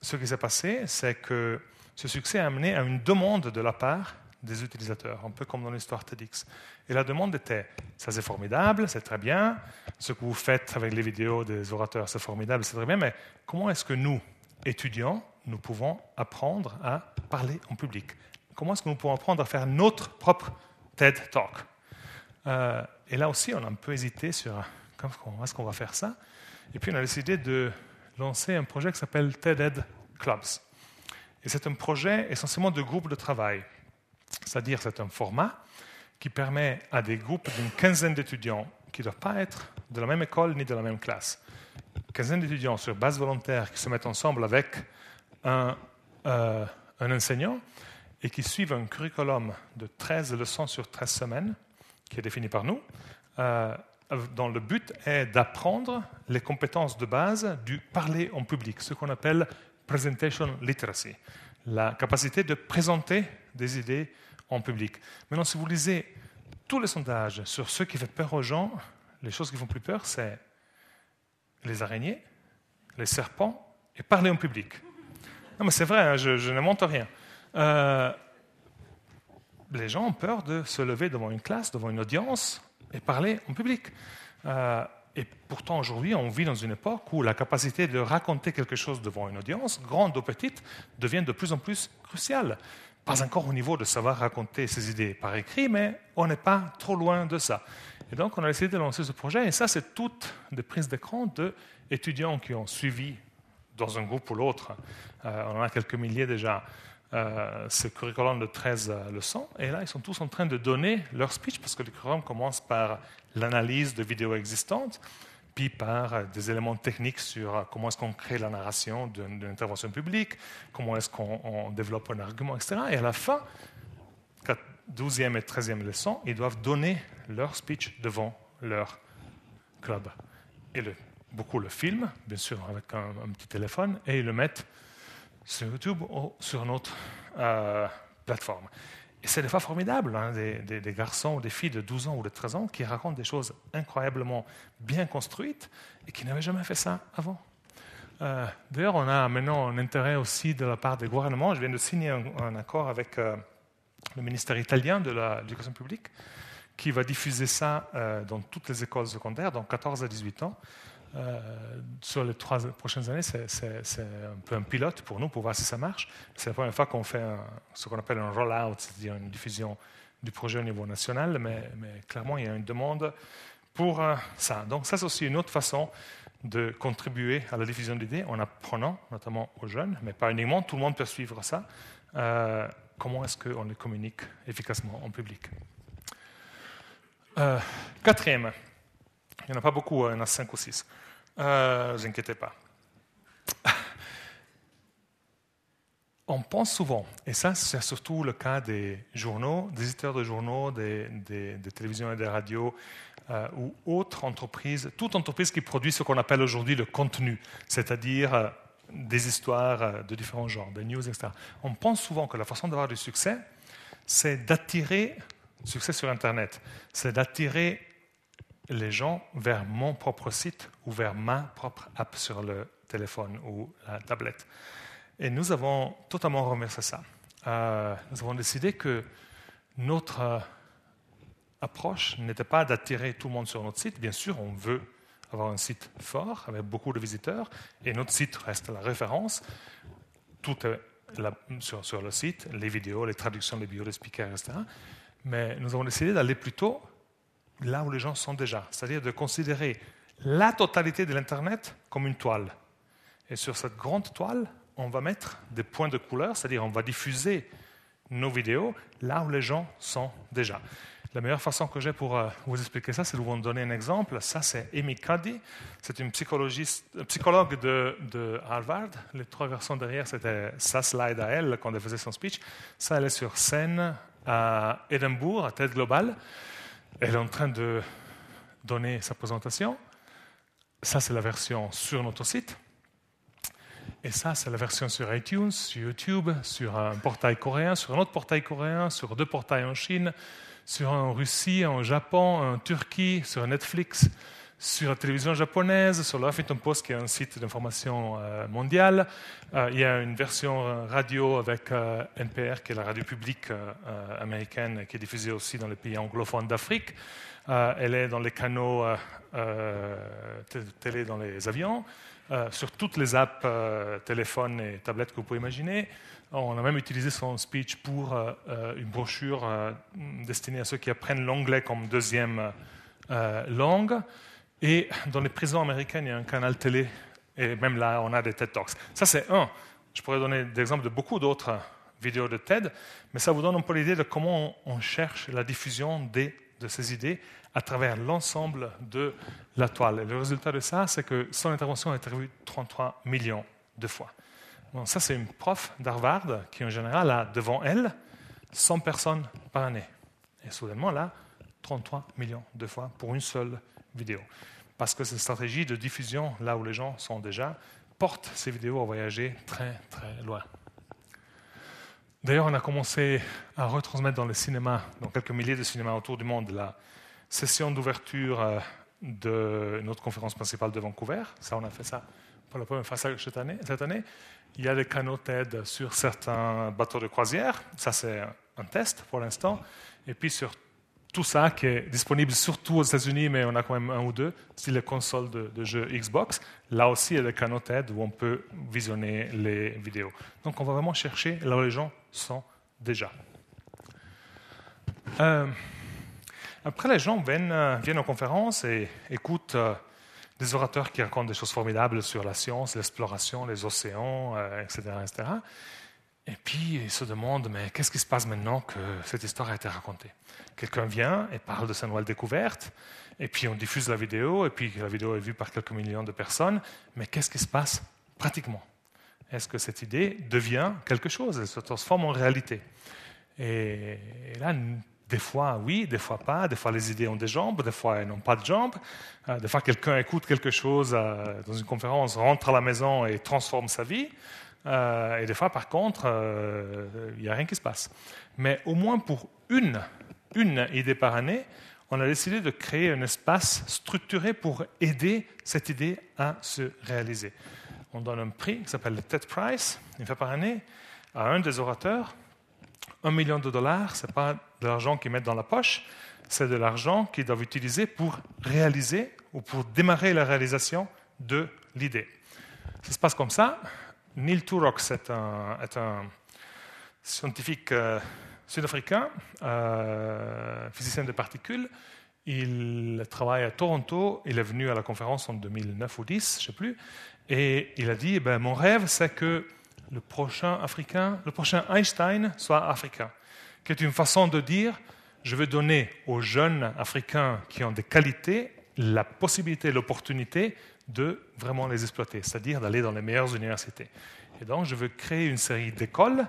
ce qui s'est passé, c'est que ce succès a amené à une demande de la part des utilisateurs, un peu comme dans l'histoire TEDx. Et la demande était, ça c'est formidable, c'est très bien, ce que vous faites avec les vidéos des orateurs, c'est formidable, c'est très bien, mais comment est-ce que nous, étudiants, nous pouvons apprendre à parler en public? Comment est-ce que nous pouvons apprendre à faire notre propre TED Talk? Euh, Et là aussi, on a un peu hésité sur comment est-ce qu'on va faire ça? Et puis, on a décidé de lancer un projet qui s'appelle TED Clubs. Et c'est un projet essentiellement de groupe de travail. C'est-à-dire, c'est un format qui permet à des groupes d'une quinzaine d'étudiants qui ne doivent pas être de la même école ni de la même classe, quinzaine d'étudiants sur base volontaire qui se mettent ensemble avec un, euh, un enseignant et qui suivent un curriculum de 13 leçons sur 13 semaines, qui est défini par nous, euh, dont le but est d'apprendre les compétences de base du parler en public, ce qu'on appelle presentation literacy, la capacité de présenter des idées en public. Maintenant, si vous lisez tous les sondages sur ce qui fait peur aux gens, les choses qui font plus peur, c'est les araignées, les serpents et parler en public. Non, mais c'est vrai, hein, je, je ne monte rien. Euh, les gens ont peur de se lever devant une classe, devant une audience et parler en public. Euh, et pourtant, aujourd'hui, on vit dans une époque où la capacité de raconter quelque chose devant une audience, grande ou petite, devient de plus en plus cruciale. Pas encore au niveau de savoir raconter ses idées par écrit, mais on n'est pas trop loin de ça. Et donc, on a décidé de lancer ce projet. Et ça, c'est toutes des prises d'écran d'étudiants qui ont suivi dans un groupe ou l'autre. Euh, on en a quelques milliers déjà euh, ce curriculum de 13 leçons. Et là, ils sont tous en train de donner leur speech, parce que le curriculum commence par l'analyse de vidéos existantes, puis par des éléments techniques sur comment est-ce qu'on crée la narration d'une intervention publique, comment est-ce qu'on développe un argument, etc. Et à la fin, 12e et 13e leçon, ils doivent donner leur speech devant leur club. Et le, beaucoup le filment, bien sûr, avec un petit téléphone, et ils le mettent sur YouTube ou sur notre euh, plateforme. Et c'est des fois formidable, hein, des, garçons ou des filles de 12 ans ou de 13 ans qui racontent des choses incroyablement bien construites et qui n'avaient jamais fait ça avant. Euh, d'ailleurs, on a maintenant un intérêt aussi de la part des gouvernements. Je viens de signer un, accord avec euh, le ministère italien de l'éducation publique qui va diffuser ça euh, dans toutes les écoles secondaires, dans 14 à 18 ans. Sur les trois prochaines années, c'est un peu un pilote pour nous pour voir si ça marche. C'est la première fois qu'on fait ce qu'on appelle un roll-out, c'est-à-dire une diffusion du projet au niveau national, mais, clairement, il y a une demande pour ça. Donc ça, c'est aussi une autre façon de contribuer à la diffusion d'idées en apprenant, notamment aux jeunes, mais pas uniquement, tout le monde peut suivre ça, euh, comment est-ce qu'on les communique efficacement en public? Euh, quatrième, il n'y en a pas beaucoup, il y en a cinq ou six. Euh, ne vous inquiétez pas. [laughs] On pense souvent, et ça c'est surtout le cas des journaux, des éditeurs de journaux, des, des télévisions et des radios, euh, ou autre entreprise, toute entreprise qui produit ce qu'on appelle aujourd'hui le contenu, c'est-à-dire euh, des histoires euh, de différents genres, des news, etc. On pense souvent que la façon d'avoir du succès, c'est d'attirer, succès sur Internet, c'est d'attirer les gens vers mon propre site ou vers ma propre app sur le téléphone ou la tablette. Et nous avons totalement remercié ça. nous avons décidé que notre approche n'était pas d'attirer tout le monde sur notre site. Bien sûr, on veut avoir un site fort avec beaucoup de visiteurs et notre site reste la référence. Tout est sur, sur, le site, les vidéos, les traductions, les bios, les speakers, etc. Mais nous avons décidé d'aller plutôt là où les gens sont déjà, c'est-à-dire de considérer la totalité de l'Internet comme une toile. Et sur cette grande toile, on va mettre des points de couleur, c'est-à-dire on va diffuser nos vidéos là où les gens sont déjà. La meilleure façon que j'ai pour euh, vous expliquer ça, c'est de vous donner un exemple. Ça, c'est Amy Cuddy. C'est une psychologue de, Harvard. Les trois versions derrière, c'était sa slide à elle quand elle faisait son speech. Ça, elle est sur scène à Édimbourg, à Tête Globale. Elle est en train de donner sa présentation. Ça, c'est la version sur notre site. Et ça, c'est la version sur iTunes, sur YouTube, sur un portail coréen, sur un autre portail coréen, sur deux portails en Chine, sur en Russie, en Japon, en Turquie, sur Netflix, sur la télévision japonaise, sur le Huffington Post, qui est un site d'information euh, mondial. Euh, il y a une version euh, radio avec NPR, qui est la radio publique américaine, qui est diffusée aussi dans les pays anglophones d'Afrique. elle est dans les canaux télé dans les avions, sur toutes les apps téléphones et tablettes que vous pouvez imaginer. On a même utilisé son speech pour euh, euh, une brochure euh, destinée à ceux qui apprennent l'anglais comme deuxième langue. Et dans les prisons américaines, il y a un canal télé, et même là, on a des TED Talks. Ça, c'est un. Je pourrais donner des exemples de beaucoup d'autres vidéos de TED, mais ça vous donne un peu l'idée de comment on cherche la diffusion de ces idées à travers l'ensemble de la toile. Et le résultat de ça, c'est que son intervention a été revue 33 millions de fois ça, c'est une prof d'Harvard qui, en général, a devant elle 100 personnes par année. Et soudainement, là, 33 millions de fois pour une seule Parce que cette stratégie de diffusion, là où les gens sont déjà, porte ces vidéos à voyager très, très loin. D'ailleurs, on a commencé à retransmettre dans les cinémas, dans quelques milliers de cinémas autour du monde, la session d'ouverture euh, de notre conférence principale de Vancouver. Ça, on a fait ça pour la première fois cette année. Cette année. Il y a des canaux TED sur certains bateaux de croisière. Ça, c'est un test pour l'instant. Et puis sur tout ça qui est disponible surtout aux États-Unis, mais on a quand même un ou deux, c'est les consoles de, jeux Xbox. Là aussi, il y a des canaux TED où on peut visionner les vidéos. Donc, on va vraiment chercher là où les gens sont déjà. Euh, après, les gens viennent, euh, viennent aux conférences et écoutent euh, des orateurs qui racontent des choses formidables sur la science, l'exploration, les océans, etc., etc. Et puis ils se demandent, mais qu'est-ce qui se passe maintenant que cette histoire a été racontée? Quelqu'un vient et parle de sa nouvelle découverte, et puis on diffuse la vidéo, et puis la vidéo est vue par quelques millions de personnes, mais qu'est-ce qui se passe pratiquement? Est-ce que cette idée devient quelque chose, elle se transforme en réalité et là, des fois, oui, des fois pas. Des fois, les idées ont des jambes, des fois, elles n'ont pas de jambes. Euh, des fois, quelqu'un écoute quelque chose euh, dans une conférence, rentre à la maison et transforme sa vie. Et des fois, par contre, il n'y a rien qui se passe. Mais au moins pour une, une idée par année, on a décidé de créer un espace structuré pour aider cette idée à se réaliser. On donne un prix qui s'appelle le TED Prize, une fois par année, à un des orateurs. Un million de dollars, ce n'est pas de l'argent qu'ils mettent dans la poche, c'est de l'argent qu'ils doivent utiliser pour réaliser ou pour démarrer la réalisation de l'idée. Ça se passe comme ça. Neil Turox est un, scientifique euh, sud-africain, euh, physicien de particules. Il travaille à Toronto. Il est venu à la conférence en 2009 ou 2010, je ne sais plus. Et il a dit eh ben, Mon rêve, c'est que le prochain Africain, le prochain Einstein soit africain. Qui est une façon de dire Je veux donner aux jeunes Africains qui ont des qualités la possibilité, l'opportunité de vraiment les exploiter, c'est-à-dire d'aller dans les meilleures universités. Et donc, je veux créer une série d'écoles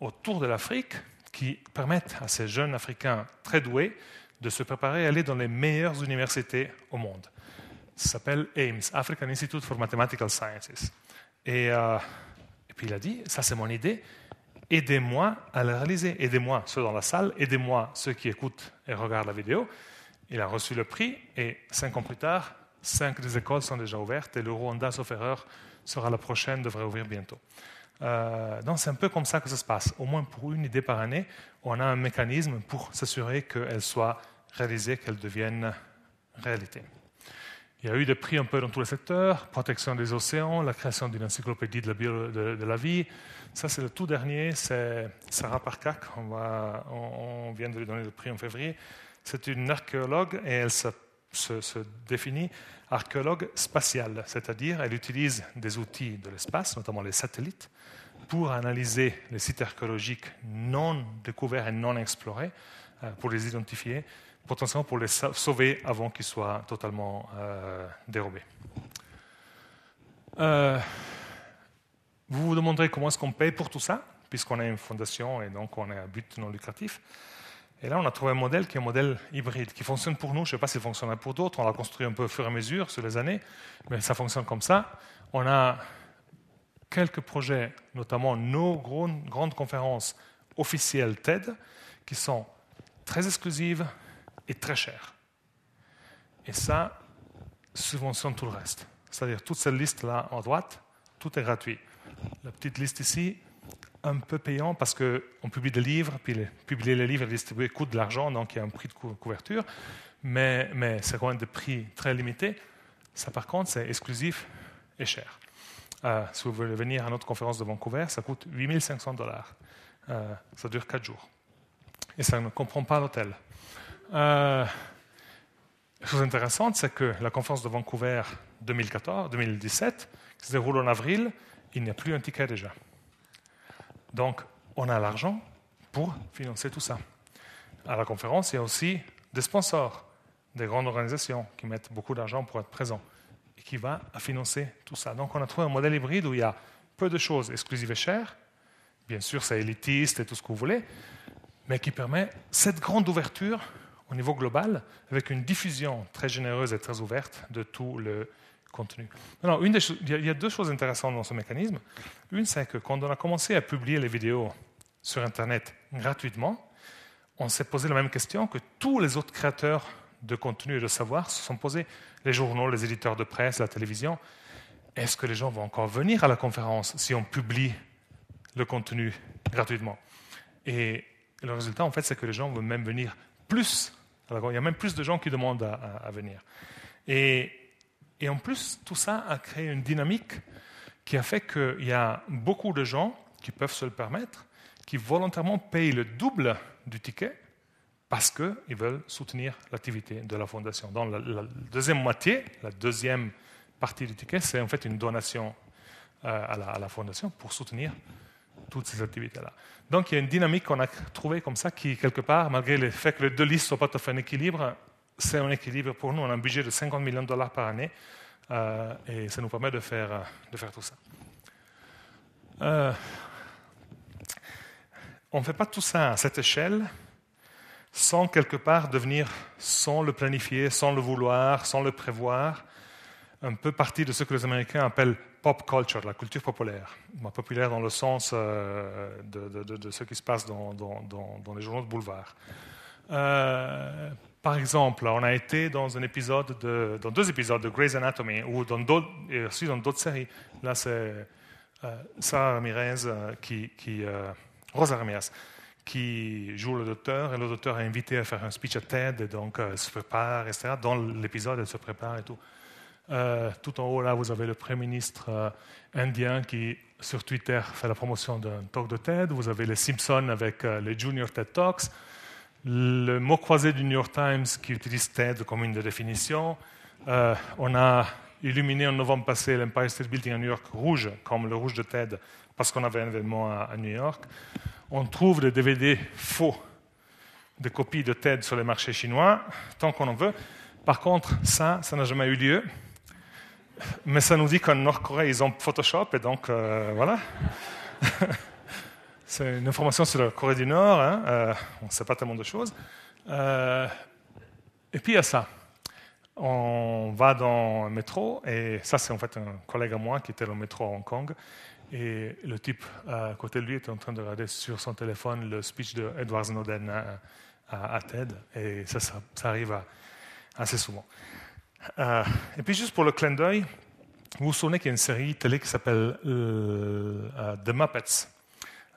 autour de l'Afrique qui permettent à ces jeunes Africains très doués de se préparer à aller dans les meilleures universités au monde. Ça s'appelle AIMS, African Institute for Mathematical Sciences. Et, euh, et puis il a dit, ça c'est mon idée, aidez-moi à la réaliser, aidez-moi ceux dans la salle, aidez-moi ceux qui écoutent et regardent la vidéo. Il a reçu le prix et cinq ans plus tard, cinq des écoles sont déjà ouvertes et le Rwanda, sauf erreur, sera la prochaine, devrait ouvrir bientôt. Euh, donc c'est un peu comme ça que ça se passe. Au moins pour une idée par année, on a un mécanisme pour s'assurer qu'elle soit réalisée, qu'elle devienne réalité. Il y a eu des prix un peu dans tous les secteurs, protection des océans, la création d'une encyclopédie de la, vie. Ça, c'est le tout dernier, c'est Sarah Parkak, on, on, vient de lui donner le prix en février. C'est une archéologue et elle se, définit archéologue spatiale, c'est-à-dire elle utilise des outils de l'espace, notamment les satellites, pour analyser les sites archéologiques non découverts et non explorés, euh, pour les identifier, potentiellement pour les sauver avant qu'ils soient totalement euh, dérobés. Euh, vous vous demanderez comment est-ce qu'on paye pour tout ça, puisqu'on a une fondation et donc on est à but non lucratif. Et là, on a trouvé un modèle qui est un modèle hybride, qui fonctionne pour nous. Je ne sais pas s'il fonctionne pour d'autres. On l'a construit un peu au fur et à mesure sur les années, mais ça fonctionne comme ça. On a quelques projets, notamment nos grandes conférences officielles TED, qui sont très exclusives et très chères. Et ça subventionne tout le reste. C'est-à-dire toute cette liste-là à droite, tout est gratuit. La petite liste ici, un peu payant parce qu'on publie des livres, puis publier les livres et distribuer coûte de l'argent, donc il y a un prix de couverture, mais, mais c'est quand même des prix très limités. Ça, par contre, c'est exclusif et cher. Euh, si vous voulez venir à notre conférence de Vancouver, ça coûte 8500 dollars. Euh, ça dure 4 jours. Et ça ne comprend pas l'hôtel. Euh, la chose intéressante, c'est que la conférence de Vancouver 2014, 2017, qui se déroule en avril, il n'y a plus un ticket déjà. Donc, on a l'argent pour financer tout ça. À la conférence, il y a aussi des sponsors, des grandes organisations qui mettent beaucoup d'argent pour être présents et qui va à financer tout ça. Donc, on a trouvé un modèle hybride où il y a peu de choses exclusives et chères. Bien sûr, c'est élitiste et tout ce que vous voulez, mais qui permet cette grande ouverture au niveau global avec une diffusion très généreuse et très ouverte de tout le, contenu. une il y a deux choses intéressantes dans ce mécanisme. Une, c'est que quand on a commencé à publier les vidéos sur Internet gratuitement, on s'est posé la même question que tous les autres créateurs de contenu et de savoir se sont posés, les journaux, les éditeurs de presse, la télévision. Est-ce que les gens vont encore venir à la conférence si on publie le contenu gratuitement? Et le résultat, en fait, c'est que les gens vont même venir plus. il y a même plus de gens qui demandent à, à venir. Et et en plus, tout ça a créé une dynamique qui a fait qu'il y a beaucoup de gens qui peuvent se le permettre, qui volontairement payent le double du ticket parce qu'ils veulent soutenir l'activité de la fondation. Dans la, deuxième moitié, la deuxième partie du ticket, c'est en fait une donation euh, à, la, à, la, fondation pour soutenir toutes ces activités-là. Donc il y a une dynamique qu'on a trouvée comme ça qui, quelque part, malgré le fait que les deux listes ne soient pas tout à fait en équilibre, c'est un équilibre pour nous. On a un budget de 50 millions de dollars par année euh, et ça nous permet de faire, de faire tout ça. Euh, on ne fait pas tout ça à cette échelle sans quelque part devenir, sans le planifier, sans le vouloir, sans le prévoir. un peu partie de ce que les Américains appellent pop culture, la culture populaire. Populaire dans le sens euh, de, ce qui se passe dans, les journaux de boulevard. Euh, par exemple, on a été dans deux épisodes de Grey's Anatomy ou dans d'autres, et aussi dans d'autres séries. Là, c'est euh, Sarah Ramirez qui, qui Rosa Ramirez qui joue le docteur et le docteur est invité à faire un speech à TED et donc elle se prépare, etc. Dans l'épisode, elle se prépare et tout. Euh, tout en haut, là, vous avez le Premier ministre euh, indien qui, sur Twitter, fait la promotion d'un talk de TED. Vous avez les Simpsons avec euh, les Junior TED Talks. Le mot croisé du New York Times qui utilise TED comme une définition. on a illuminé en novembre passé l'Empire State Building à New York rouge, comme le rouge de TED, parce qu'on avait un événement à, New York. On trouve des DVD faux, des copies de TED sur les marchés chinois, tant qu'on en veut. Par contre, ça, ça n'a jamais eu lieu. Mais ça nous dit qu'en Nord-Corée, ils ont Photoshop, et donc euh, voilà. [laughs] C'est une information sur la Corée du Nord, hein, euh, on ne sait pas tellement de choses. Euh, et puis il y a ça. On va dans un métro, et ça c'est en fait un collègue à moi qui était dans le métro à Hong Kong, et le type à côté de lui était en train de regarder sur son téléphone le speech de Edward Snowden à, TED, et ça, arrive assez souvent. Euh, et puis juste pour le clin d'œil, vous vous souvenez qu'il y a une série télé qui s'appelle euh, euh, The Muppets.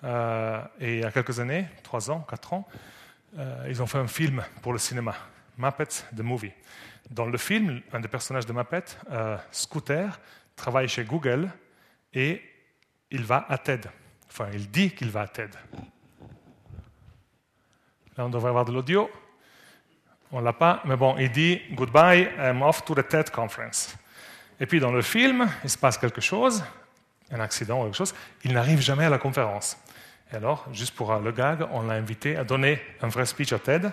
Et il y a quelques années, trois ans, quatre ans, ils ont fait un film pour le cinéma, Muppets The Movie. Dans le film, un des personnages de Muppets, Scooter, travaille chez Google et il va à TED. Enfin, il dit qu'il va à TED. Là, on devrait avoir de l'audio. On l'a pas, mais bon, il dit Goodbye, I'm off to the TED conference. Et puis dans le film, il se passe quelque chose, un accident ou quelque chose, il n'arrive jamais à la conférence. Et alors, juste pour le gag, on l'a invité à donner un vrai speech à TED.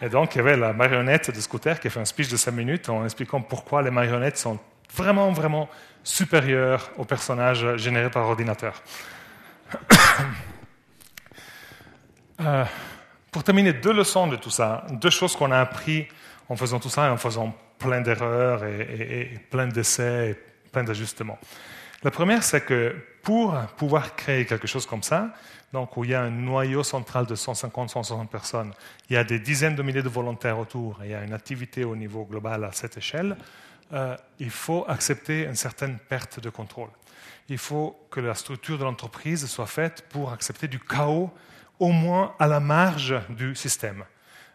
Et donc, il y avait la marionnette de Scooter qui a fait un speech de 5 minutes en expliquant pourquoi les marionnettes sont vraiment, vraiment supérieures aux personnages générés par ordinateur. [coughs] euh, pour terminer, deux leçons de tout ça, deux choses qu'on a appris en faisant tout ça et en faisant plein d'erreurs et, plein d'essais et plein d'ajustements. La première, c'est que pour pouvoir créer quelque chose comme ça, donc où il y a un noyau central de 150-160 personnes, il y a des dizaines de milliers de volontaires autour, il y a une activité au niveau global à cette échelle, euh, il faut accepter une certaine perte de contrôle. Il faut que la structure de l'entreprise soit faite pour accepter du chaos au moins à la marge du système.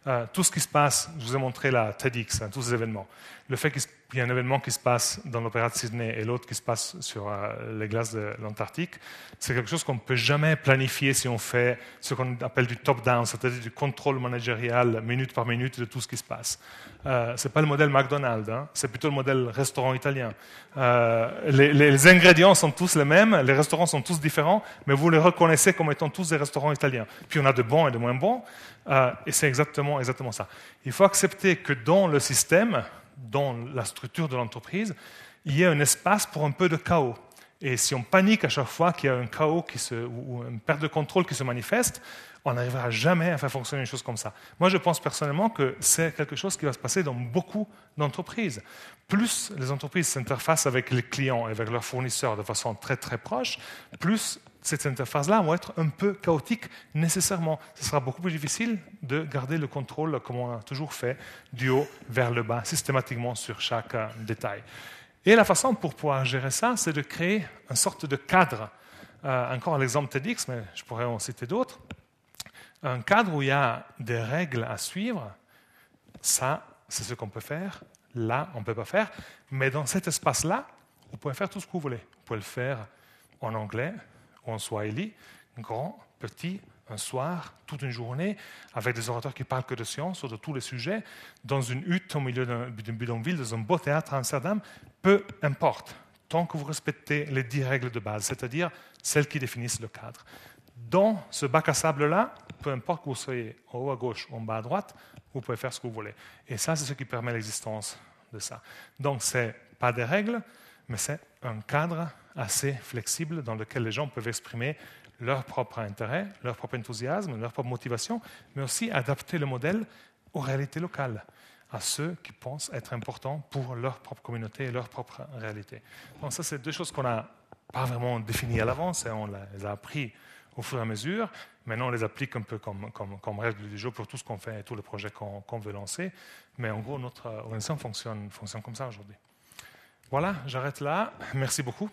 Euh, tout ce qui se passe, je vous ai montré la TEDx, hein, tous ces événements. Le fait qu'il y ait un événement qui se passe dans l'opéra de Sydney et l'autre qui se passe sur euh, les glaces de l'Antarctique, c'est quelque chose qu'on ne peut jamais planifier si on fait ce qu'on appelle du top-down, c'est-à-dire du contrôle managérial minute par minute de tout ce qui se passe. Euh, ce n'est pas le modèle McDonald's, hein, c'est plutôt le modèle restaurant italien. Les, les, ingrédients sont tous les mêmes, les restaurants sont tous différents, mais vous les reconnaissez comme étant tous des restaurants italiens. Puis on a de bons et de moins bons. Euh, et c'est exactement, exactement ça. Il faut accepter que dans le système, dans la structure de l'entreprise, il y a un espace pour un peu de chaos. Et si on panique à chaque fois qu'il y a un chaos ou une perte de contrôle qui se manifeste, on n'arrivera jamais à faire fonctionner une chose comme ça. Moi, je pense personnellement que c'est quelque chose qui va se passer dans beaucoup d'entreprises. Plus les entreprises s'interfacent avec les clients et avec leurs fournisseurs de façon très très proche, plus cette interface-là va être un peu chaotique nécessairement. Ce sera beaucoup plus difficile de garder le contrôle, comme on a toujours fait, du haut vers le bas, systématiquement sur chaque euh, détail. Et la façon pour pouvoir gérer ça, c'est de créer une sorte de cadre. Euh, encore l'exemple TEDx, mais je pourrais en citer d'autres. Un cadre où il y a des règles à suivre, ça, c'est ce qu'on peut faire. Là, on ne peut pas faire. Mais dans cet espace-là, vous pouvez faire tout ce que vous voulez. Vous pouvez le faire en anglais, en swahili, grand, petit, un soir, toute une journée, avec des orateurs qui parlent que de science ou de tous les sujets, dans une hutte au milieu d'un bidonville, dans un beau théâtre à Amsterdam, peu importe, tant que vous respectez les dix règles de base, c'est-à-dire celles qui définissent le cadre. Dans ce bac à sable-là, peu importe que vous soyez en haut à gauche ou en bas à droite, vous pouvez faire ce que vous voulez. Et ça, c'est ce qui permet l'existence de ça. Donc, ce n'est pas des règles, mais c'est un cadre assez flexible dans lequel les gens peuvent exprimer leur propre intérêt, leur propre enthousiasme, leur propre motivation, mais aussi adapter le modèle aux réalités locales. à ceux qui pensent être importants pour leur propre communauté et leur propre réalité. Donc ça, c'est deux choses qu'on n'a pas vraiment définies à l'avance, et on les a appris au fur et à mesure. Maintenant, on les applique un peu comme, comme, règle du jeu pour tout ce qu'on fait et tous les projets qu'on veut lancer. Mais en gros, notre organisation fonctionne, fonctionne comme ça aujourd'hui. Voilà, j'arrête là. Merci beaucoup.